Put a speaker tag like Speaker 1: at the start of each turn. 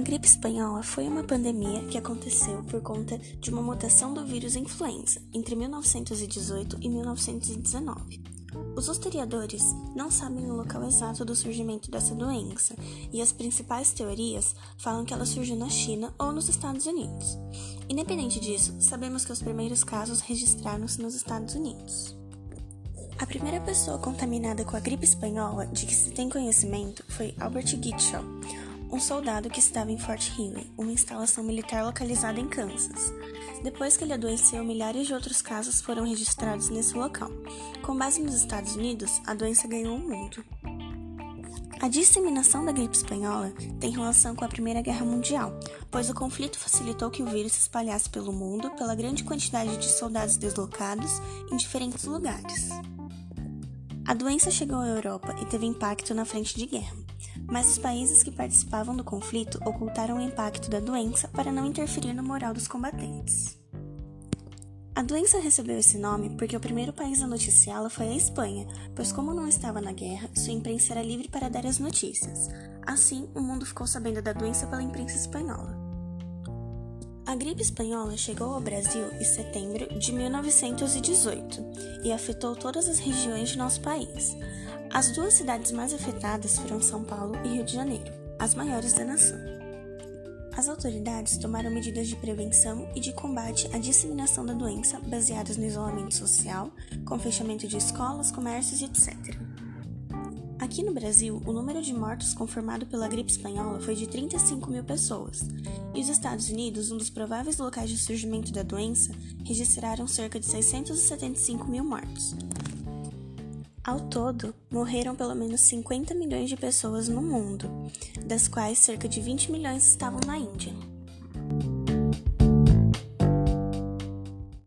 Speaker 1: gripe espanhola foi uma pandemia que aconteceu por conta de uma mutação do vírus influenza entre 1918 e 1919. Os historiadores não sabem o local exato do surgimento dessa doença, e as principais teorias falam que ela surgiu na China ou nos Estados Unidos. Independente disso, sabemos que os primeiros casos registraram-se nos Estados Unidos. A primeira pessoa contaminada com a gripe espanhola de que se tem conhecimento foi Albert Gitschall, um soldado que estava em Fort Riley, uma instalação militar localizada em Kansas. Depois que ele adoeceu, milhares de outros casos foram registrados nesse local. Com base nos Estados Unidos, a doença ganhou o mundo. A disseminação da gripe espanhola tem relação com a Primeira Guerra Mundial, pois o conflito facilitou que o vírus se espalhasse pelo mundo pela grande quantidade de soldados deslocados em diferentes lugares. A doença chegou à Europa e teve impacto na frente de guerra mas os países que participavam do conflito ocultaram o impacto da doença para não interferir na moral dos combatentes. A doença recebeu esse nome porque o primeiro país a noticiá-la foi a Espanha, pois, como não estava na guerra, sua imprensa era livre para dar as notícias. Assim, o mundo ficou sabendo da doença pela imprensa espanhola. A gripe espanhola chegou ao Brasil em setembro de 1918 e afetou todas as regiões de nosso país. As duas cidades mais afetadas foram São Paulo e Rio de Janeiro, as maiores da nação. As autoridades tomaram medidas de prevenção e de combate à disseminação da doença baseadas no isolamento social, com fechamento de escolas, comércios e etc. Aqui no Brasil, o número de mortos confirmado pela gripe espanhola foi de 35 mil pessoas, e os Estados Unidos, um dos prováveis locais de surgimento da doença, registraram cerca de 675 mil mortos. Ao todo, morreram pelo menos 50 milhões de pessoas no mundo, das quais cerca de 20 milhões estavam na Índia.